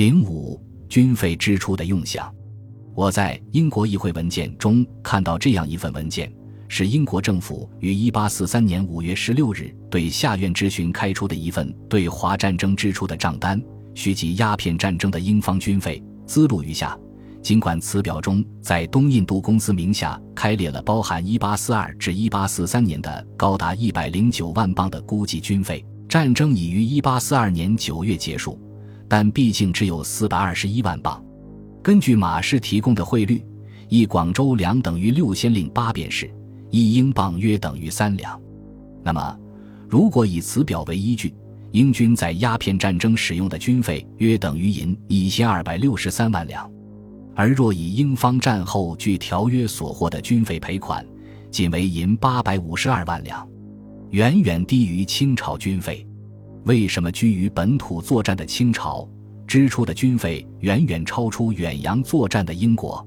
零五军费支出的用项。我在英国议会文件中看到这样一份文件，是英国政府于一八四三年五月十六日对下院质询开出的一份对华战争支出的账单，需及鸦片战争的英方军费，资录如下。尽管此表中在东印度公司名下开列了包含一八四二至一八四三年的高达一百零九万镑的估计军费，战争已于一八四二年九月结束，但毕竟只有四百二十一万镑。根据马氏提供的汇率，一广州两等于六先令八便士，一英镑约等于三两。那么，如果以此表为依据，英军在鸦片战争使用的军费约等于银一千二百六十三万两。而若以英方战后据条约所获的军费赔款，仅为银八百五十二万两，远远低于清朝军费。为什么居于本土作战的清朝支出的军费远远超出远洋作战的英国？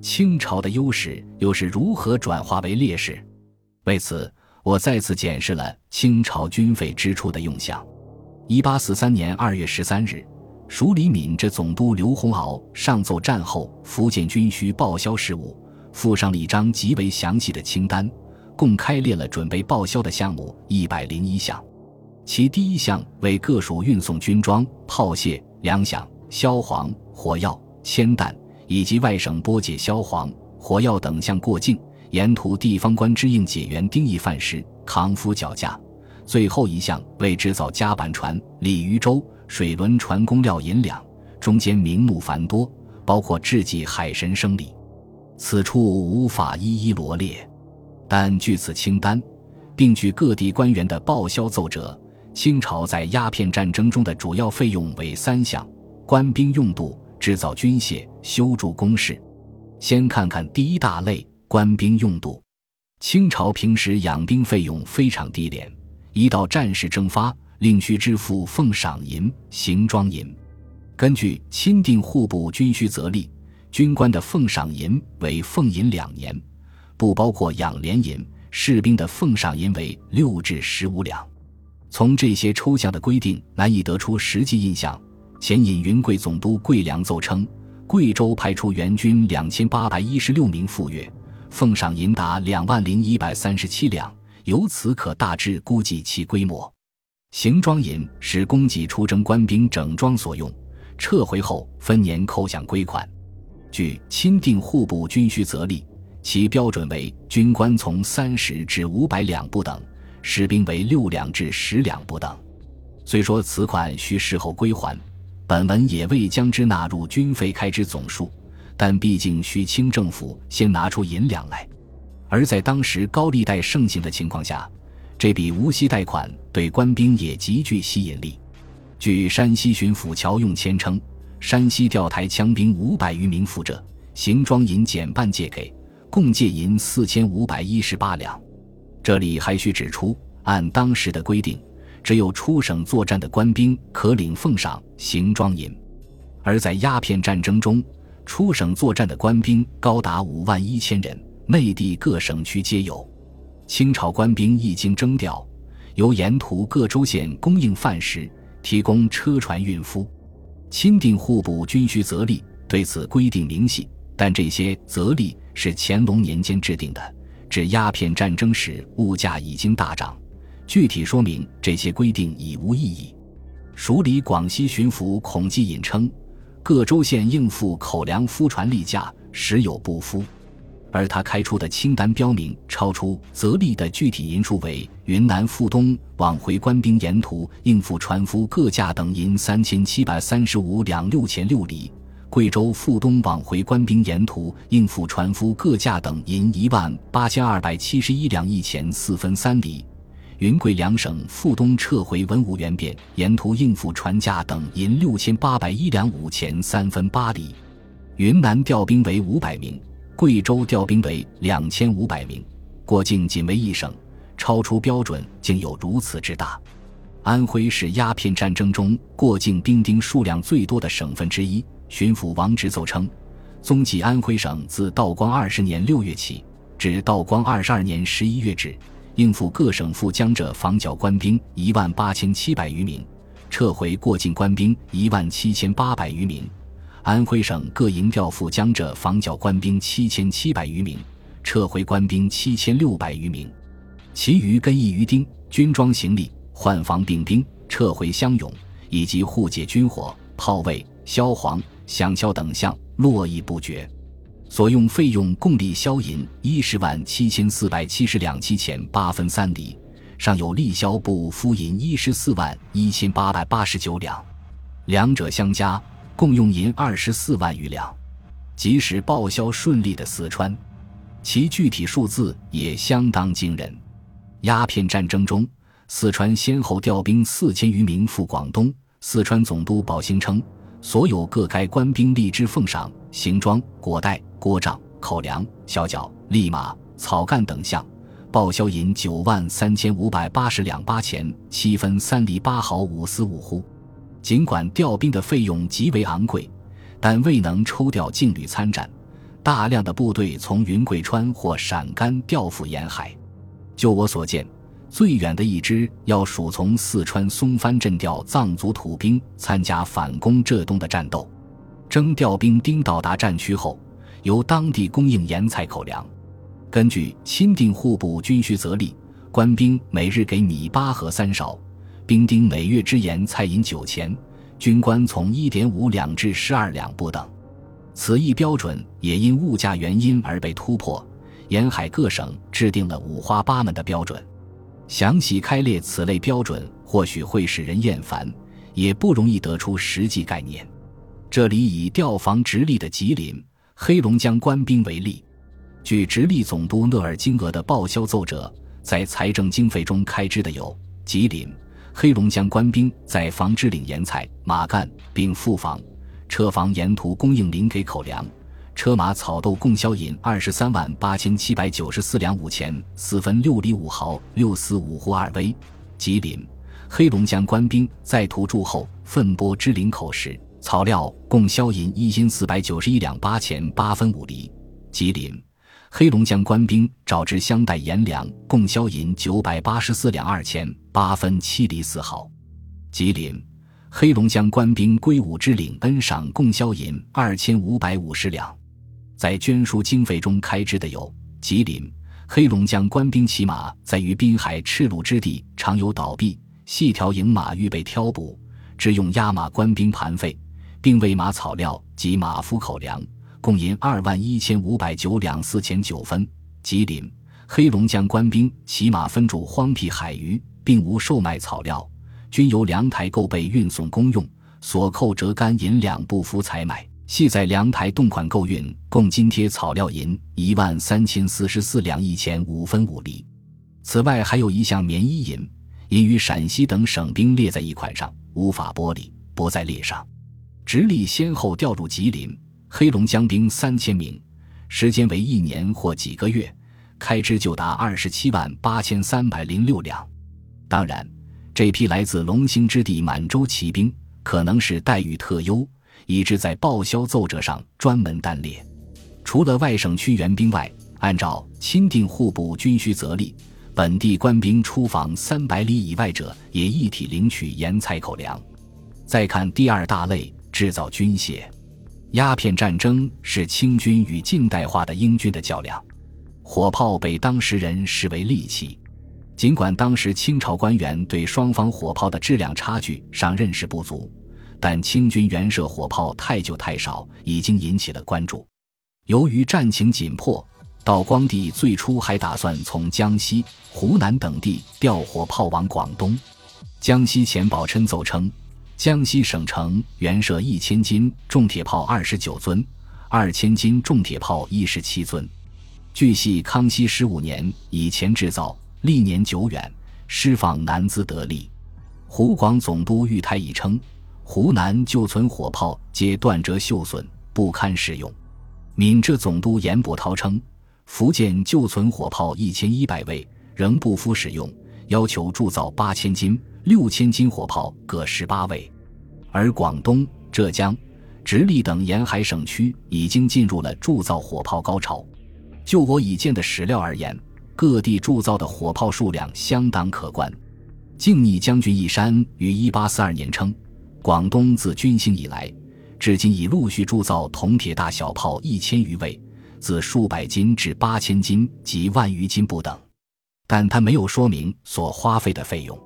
清朝的优势又是如何转化为劣势？为此，我再次检视了清朝军费支出的用项。一八四三年二月十三日。署理闽浙总督刘洪敖上奏战后福建军需报销事务，附上了一张极为详细的清单，共开列了准备报销的项目一百零一项。其第一项为各属运送军装、炮械、粮饷、硝磺、火药、铅弹以及外省拨解硝磺、火药等项过境，沿途地方官支应解元丁役饭食、扛夫脚架。最后一项为制造甲板船、鲤鱼舟。水轮船工料银两，中间名目繁多，包括制祭海神生礼。此处无法一一罗列，但据此清单，并据各地官员的报销奏折，清朝在鸦片战争中的主要费用为三项：官兵用度、制造军械、修筑工事。先看看第一大类：官兵用度。清朝平时养兵费用非常低廉，一到战事征发。另需支付奉赏银、行装银。根据钦定户部军需则例，军官的奉赏银为俸银两年，不包括养廉银；士兵的奉赏银为六至十五两。从这些抽象的规定，难以得出实际印象。前引云贵总督桂良奏称，贵州派出援军两千八百一十六名赴粤，奉赏银达两万零一百三十七两，由此可大致估计其规模。行装银是供给出征官兵整装所用，撤回后分年扣饷归款。据钦定户部军需则例，其标准为军官从三十至五百两不等，士兵为六两至十两不等。虽说此款需事后归还，本文也未将之纳入军费开支总数，但毕竟需清政府先拿出银两来。而在当时高利贷盛行的情况下。这笔无息贷款对官兵也极具吸引力。据山西巡抚乔用谦称，山西调台枪兵五百余名赴浙，行装银减半借给，共借银四千五百一十八两。这里还需指出，按当时的规定，只有出省作战的官兵可领奉赏行装银，而在鸦片战争中，出省作战的官兵高达五万一千人，内地各省区皆有。清朝官兵一经征调，由沿途各州县供应饭食，提供车船运夫。钦定户部军需则例对此规定明细，但这些则例是乾隆年间制定的，至鸦片战争时物价已经大涨，具体说明这些规定已无意义。署理广西巡抚孔继隐称，各州县应付口粮夫船例价时有不敷。而他开出的清单标明，超出则例的具体银数为：云南赴东往回官兵沿途应付船夫各价等银三千七百三十五两六钱六厘；贵州赴东往回官兵沿途应付船夫各价等银一万八千二百七十一两一钱四分三厘；云贵两省赴东撤回文武员便沿途应付船价等银六千八百一两五钱三分八厘；云南调兵为五百名。贵州调兵为两千五百名，过境仅为一省，超出标准竟有如此之大。安徽是鸦片战争中过境兵丁数量最多的省份之一。巡抚王直奏称，踪迹安徽省自道光二十年六月起至道光二十二年十一月止，应付各省赴江浙防剿官兵一万八千七百余名，撤回过境官兵一万七千八百余名；安徽省各营调赴江浙防剿官兵七千七百余名，撤回官兵七千六百余名。其余跟役于丁军装行李、换防病兵、撤回乡勇以及护解军火、炮位、硝黄、响硝等项，络绎不绝。所用费用共立销银一十万七千四百七十两七钱八分三厘。尚有利销部敷银一十四万一千八百八十九两，两者相加，共用银二十四万余两。即使报销顺利的四川，其具体数字也相当惊人。鸦片战争中，四川先后调兵四千余名赴广东。四川总督宝兴称，所有各该官兵立之奉赏行装、裹袋、锅杖、口粮、小脚、利马、草干等项。报销银九万三千五百八十两八钱七分三厘八毫五丝五斛。尽管调兵的费用极为昂贵，但未能抽调劲旅参战。大量的部队从云贵川或陕甘调赴沿海。就我所见，最远的一支要数从四川松藩镇调藏族土兵参加反攻浙东的战斗。征调兵丁到达战区后，由当地供应盐菜口粮。根据钦定户部军需则例，官兵每日给米八盒三勺，兵丁每月支盐菜银九钱，军官从一点五两至十二两不等。此一标准也因物价原因而被突破。沿海各省制定了五花八门的标准，详细开列此类标准或许会使人厌烦，也不容易得出实际概念。这里以调防直隶的吉林、黑龙江官兵为例。据直隶总督讷尔金额的报销奏折，在财政经费中开支的有吉林、黑龙江官兵在防支领盐菜、马干，并赴防车房沿途供应临给口粮、车马草豆，共销银二十三万八千七百九十四两五钱四分六厘五毫六丝五斛二微。吉林、黑龙江官兵在途驻后分拨支领口时、草料，共销银一斤四百九十一两八钱八分五厘。吉林。黑龙江官兵找至乡带盐粮，共销银九百八十四两二钱八分七厘四毫。吉林、黑龙江官兵归伍之领恩赏，共销银二千五百五十两。在捐书经费中开支的有：吉林、黑龙江官兵骑马在于滨海赤路之地，常有倒闭，细条营马预备挑补，只用押马官兵盘费，并喂马草料及马夫口粮。共银二万一千五百九两四钱九分。吉林、黑龙江官兵骑马分驻荒僻海域，并无售卖草料，均由粮台购备运送公用，所扣折干银两不敷采买，系在粮台动款购运，共津贴草料银一万三千四十四两一钱五分五厘。此外，还有一项棉衣银，因与陕西等省兵列在一款上，无法剥离，不在列上。直隶先后调入吉林。黑龙江兵三千名，时间为一年或几个月，开支就达二十七万八千三百零六两。当然，这批来自龙兴之地满洲骑兵可能是待遇特优，以致在报销奏折上专门单列。除了外省区援兵外，按照钦定户部军需则例，本地官兵出访三百里以外者，也一体领取盐菜口粮。再看第二大类，制造军械。鸦片战争是清军与近代化的英军的较量，火炮被当时人视为利器。尽管当时清朝官员对双方火炮的质量差距尚认识不足，但清军原射火炮太旧太少，已经引起了关注。由于战情紧迫，道光帝最初还打算从江西、湖南等地调火炮往广东。江西钱宝琛奏称。江西省城原设一千斤重铁炮二十九尊，二千斤重铁炮一十七尊。据系康熙十五年以前制造，历年久远，释放难资得力。湖广总督玉台已称，湖南旧存火炮皆断折锈损，不堪使用。闽浙总督严伯涛称，福建旧存火炮一千一百位，仍不敷使用，要求铸造八千斤。六千斤火炮各十八位，而广东、浙江、直隶等沿海省区已经进入了铸造火炮高潮。就我已见的史料而言，各地铸造的火炮数量相当可观。敬逆将军一山于一八四二年称，广东自军兴以来，至今已陆续铸造铜铁大小炮一千余位，自数百斤至八千斤及万余斤不等。但他没有说明所花费的费用。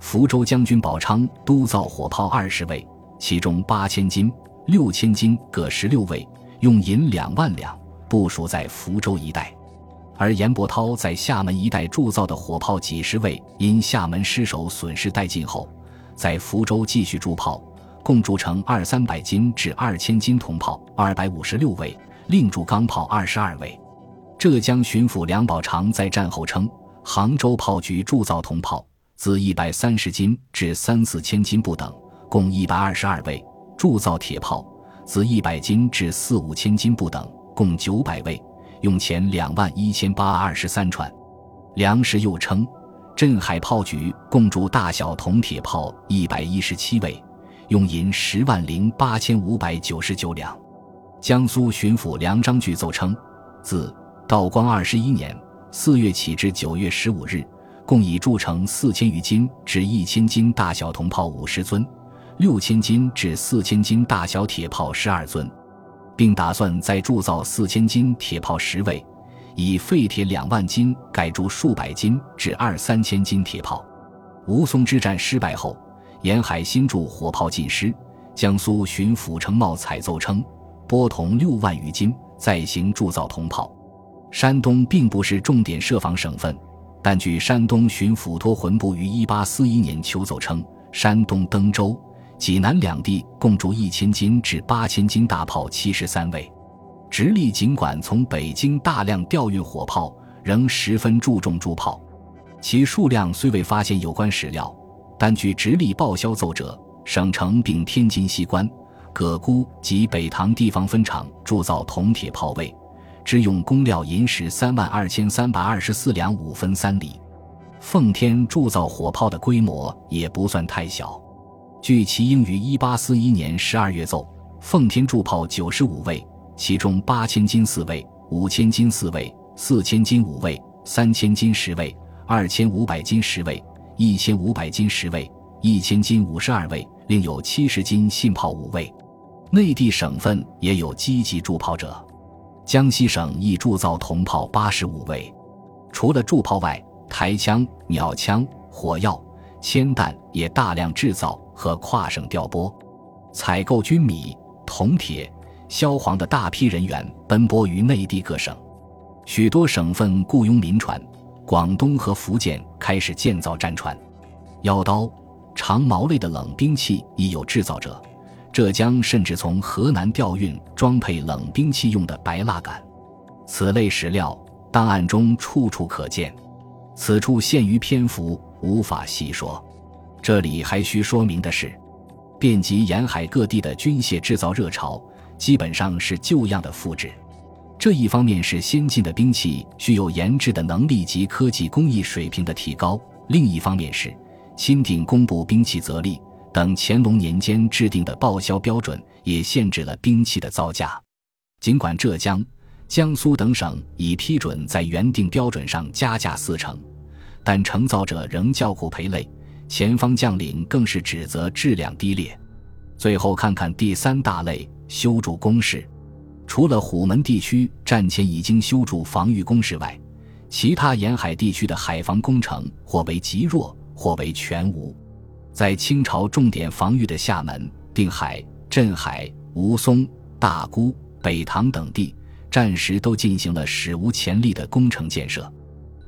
福州将军宝昌督造火炮二十位，其中八千斤、六千斤各十六位，用银两万两，部署在福州一带。而严伯涛在厦门一带铸造的火炮几十位，因厦门失守损失殆尽后，在福州继续铸炮，共铸成二三百斤至二千斤铜炮二百五十六位，另铸钢炮二十二位。浙江巡抚梁宝常在战后称，杭州炮局铸造铜炮。自一百三十斤至三四千斤不等，共一百二十二位；铸造铁炮，自一百斤至四五千斤不等，共九百位，用钱两万一千八二十三串。梁实又称，镇海炮局共铸大小铜铁炮一百一十七位，用银十万零八千五百九十九两。江苏巡抚梁章钜奏称，自道光二十一年四月起至九月十五日。共已铸成四千余斤至一千斤大小铜炮五十尊，六千斤至四千斤大小铁炮十二尊，并打算再铸造四千斤铁炮十位，以废铁两万斤改铸数百斤至二三千斤铁炮。吴淞之战失败后，沿海新铸火炮尽失。江苏巡抚程茂采奏称，拨铜六万余斤，再行铸造铜炮。山东并不是重点设防省份。但据山东巡抚托浑部于一八四一年求奏称，山东登州、济南两地共铸一千斤至八千斤大炮七十三位。直隶尽管从北京大量调运火炮，仍十分注重铸炮。其数量虽未发现有关史料，但据直隶报销奏折，省城并天津西关、葛沽及北塘地方分厂铸造铜铁炮位。只用工料银石三万二千三百二十四两五分三厘。奉天铸造火炮的规模也不算太小。据其英于一八四一年十二月奏，奉天铸炮九十五位，其中八千斤四位，五千斤四位，四千斤五位，三千斤十位，二千五百斤十位，一千五百斤十位，一千斤五十二位，另有七十斤信炮五位。内地省份也有积极铸炮者。江西省亦铸造铜炮八十五位，除了铸炮外，台枪、鸟枪、火药、铅弹也大量制造和跨省调拨，采购军米、铜铁、硝黄的大批人员奔波于内地各省，许多省份雇佣民船，广东和福建开始建造战船，腰刀、长矛类的冷兵器亦有制造者。浙江甚至从河南调运装配冷兵器用的白蜡杆，此类史料档案中处处可见。此处限于篇幅，无法细说。这里还需说明的是，遍及沿海各地的军械制造热潮，基本上是旧样的复制。这一方面是先进的兵器具有研制的能力及科技工艺水平的提高；另一方面是钦定工部兵器则例。等乾隆年间制定的报销标准也限制了兵器的造价。尽管浙江、江苏等省已批准在原定标准上加价四成，但承造者仍叫苦赔累，前方将领更是指责质量低劣。最后看看第三大类修筑工事，除了虎门地区战前已经修筑防御工事外，其他沿海地区的海防工程或为极弱，或为全无。在清朝重点防御的厦门、定海、镇海、吴淞、大沽、北塘等地，战时都进行了史无前例的工程建设。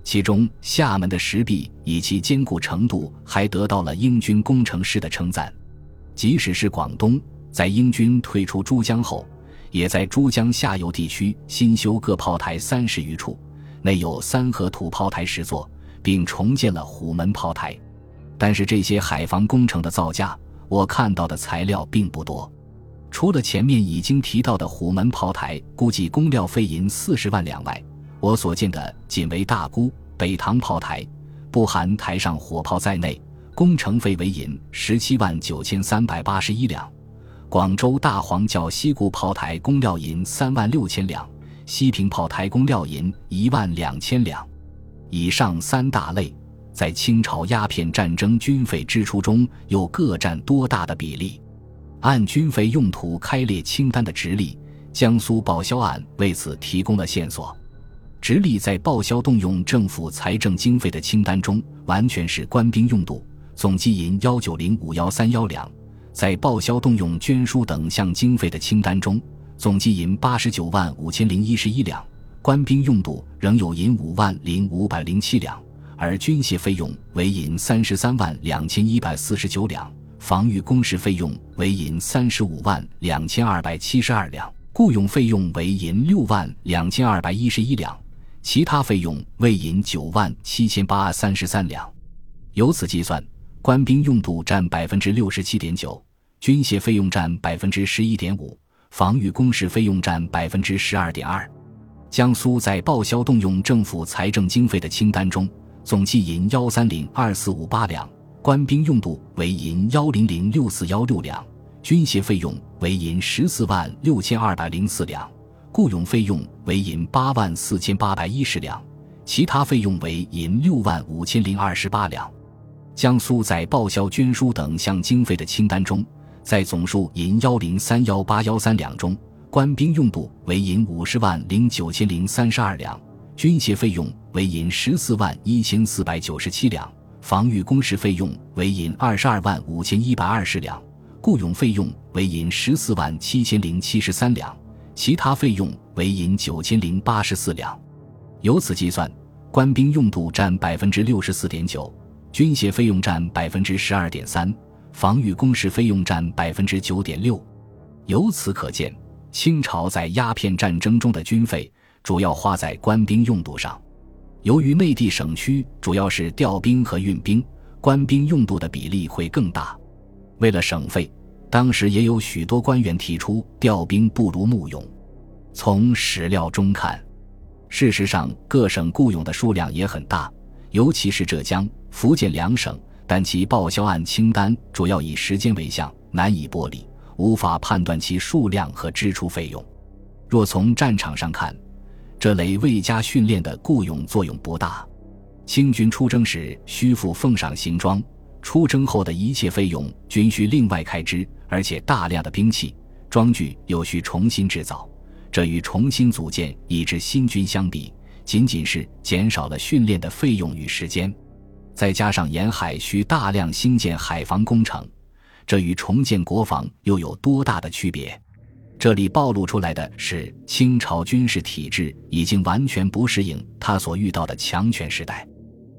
其中，厦门的石壁以其坚固程度，还得到了英军工程师的称赞。即使是广东，在英军退出珠江后，也在珠江下游地区新修各炮台三十余处，内有三合土炮台十座，并重建了虎门炮台。但是这些海防工程的造价，我看到的材料并不多。除了前面已经提到的虎门炮台，估计工料费银四十万两外，我所见的仅为大沽、北塘炮台，不含台上火炮在内，工程费为银十七万九千三百八十一两。广州大黄窖西固炮台工料银三万六千两，西平炮台工料银一万两千两。以上三大类。在清朝鸦片战争军费支出中又各占多大的比例？按军费用途开列清单的直隶、江苏报销案为此提供了线索。直隶在报销动用政府财政经费的清单中，完全是官兵用度，总计银幺九零五幺三幺两；在报销动用捐书等项经费的清单中，总计银八十九万五千零一十一两，官兵用度仍有银五万零五百零七两，而军械费用为银三十三万两千一百四十九两。防御工事费用为银三十五万两千二百七十二两，雇佣费用为银六万两千二百一十一两，其他费用为银九万七千八三十三两。由此计算，官兵用度占百分之六十七点九，军械费用占百分之十一点五，防御工事费用占百分之十二点二。江苏在报销动用政府财政经费的清单中，总计银幺三零二四五八两。官兵用度为银幺零零六四幺六两，军械费用为银十四万六千二百零四两，雇佣费用为银八万四千八百一十两，其他费用为银六万五千零二十八两。江苏在报销捐书等项经费的清单中，在总数银幺零三幺八幺三两中，官兵用度为银五十万零九千零三十二两，军械费用为银十四万一千四百九十七两。防御工事费用为银二十二万五千一百二十两，雇佣费用为银十四万七千零七十三两，其他费用为银九千零八十四两。由此计算，官兵用度占百分之六十四点九，军械费用占百分之十二点三，防御工事费用占百分之九点六。由此可见，清朝在鸦片战争中的军费主要花在官兵用度上。由于内地省区主要是调兵和运兵，官兵用度的比例会更大。为了省费，当时也有许多官员提出调兵不如募勇。从史料中看，事实上各省雇佣的数量也很大，尤其是浙江、福建两省，但其报销案清单主要以时间为项，难以剥离，无法判断其数量和支出费用。若从战场上看，这类未加训练的雇佣作用不大。清军出征时需付奉上行装，出征后的一切费用均需另外开支，而且大量的兵器装具又需重新制造。这与重新组建一支新军相比，仅仅是减少了训练的费用与时间。再加上沿海需大量兴建海防工程，这与重建国防又有多大的区别？这里暴露出来的是，清朝军事体制已经完全不适应他所遇到的强权时代。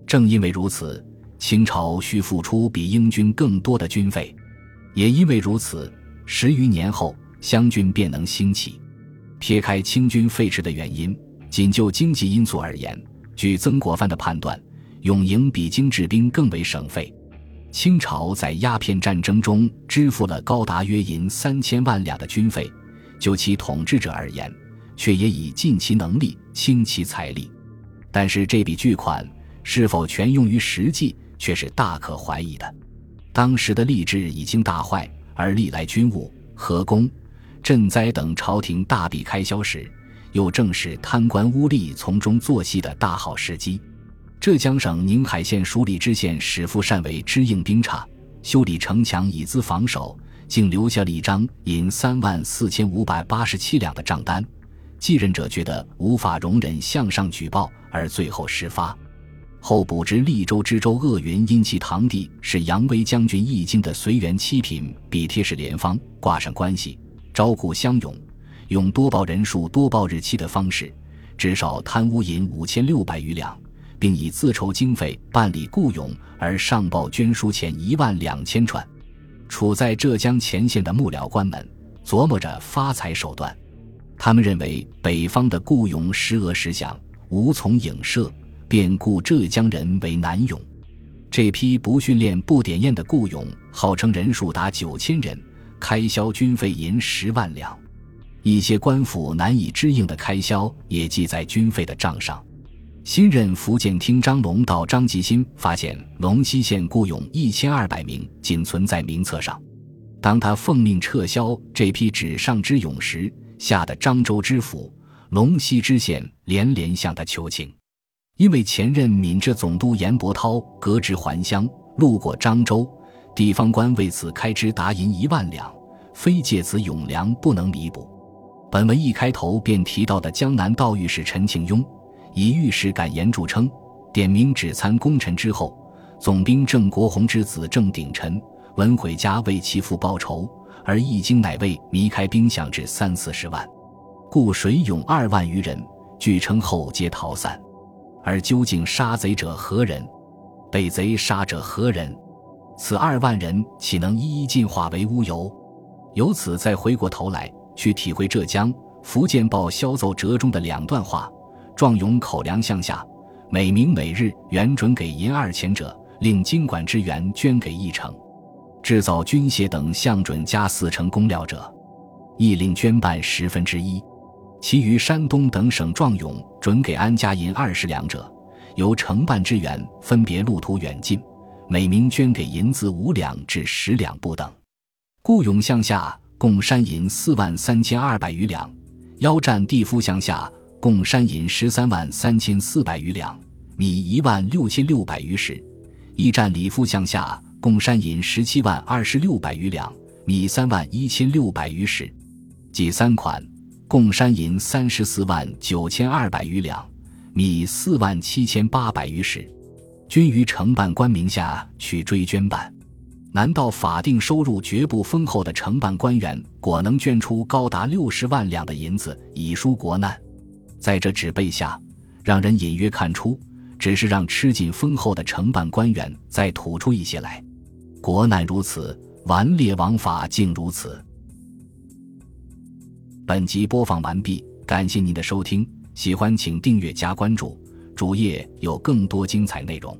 正因为如此，清朝需付出比英军更多的军费。也因为如此，十余年后，湘军便能兴起。撇开清军废弛的原因，仅就经济因素而言，据曾国藩的判断，永营比京制兵更为省费。清朝在鸦片战争中支付了高达约银三千万两的军费。就其统治者而言，却也已尽其能力倾其财力，但是这笔巨款是否全用于实际，却是大可怀疑的。当时的吏治已经大坏，而历来军务、河工、赈灾等朝廷大笔开销时，又正是贪官污吏从中作戏的大好时机。浙江省宁海县署理知县史富善为支应兵差，修理城墙以资防守。竟留下了一张银三万四千五百八十七两的账单，继任者觉得无法容忍向上举报，而最后施发。后补知利州知州鄂云因其堂弟是扬威将军易经的随员七品比贴士连方挂上关系，招雇乡勇，用多报人数、多报日期的方式，至少贪污银五千六百余两，并以自筹经费办理雇勇而上报捐书钱一万两千串。处在浙江前线的幕僚官们琢磨着发财手段，他们认为北方的雇佣时额时饷无从影射，便雇浙江人为南勇。这批不训练、不点验的雇佣，号称人数达九千人，开销军费银十万两。一些官府难以支应的开销也记在军费的账上。新任福建厅张龙到张吉新发现龙溪县雇佣一千二百名仅存在名册上，当他奉命撤销这批纸上之勇时，吓得漳州知府、龙溪知县连连向他求情。因为前任闽浙总督严伯涛革职还乡，路过漳州，地方官为此开支达银一万两，非借此永粮不能弥补。本文一开头便提到的江南道御史陈庆庸，以御史感言著称，点名指参功臣之后，总兵郑国洪之子郑鼎臣，文毁家为其父报仇，而一经乃为弥开兵饷至三四十万，故水勇二万余人，据称后皆逃散。而究竟杀贼者何人？被贼杀者何人？此二万人岂能一一进化为乌有？由此再回过头来，去体会浙江《福建报》萧奏折中的两段话：壮勇口粮项下，每名每日原准给银二钱者，令金管之援捐给一成；制造军械等项准加四成工料者，亦令捐办十分之一。其余山东等省壮勇准给安家银二十两者，由承办之员分别路途远近，每名捐给银子五两至十两不等。故勇向下共山银四万三千二百余两，腰战地夫向下共山银十三万三千四百余两，米一万六千六百余石；驿站里夫向下共山银十七万二十六百余两，米三万一千六百余石。计三款。共山银三十四万九千二百余两，米四万七千八百余石，均于承办官名下去追捐办。难道法定收入绝不丰厚的承办官员，果能捐出高达六十万两的银子以纾国难？在这纸背下，让人隐约看出，只是让吃尽丰厚的承办官员再吐出一些来。国难如此，顽劣王法竟如此。本集播放完毕，感谢您的收听，喜欢请订阅加关注，主页有更多精彩内容。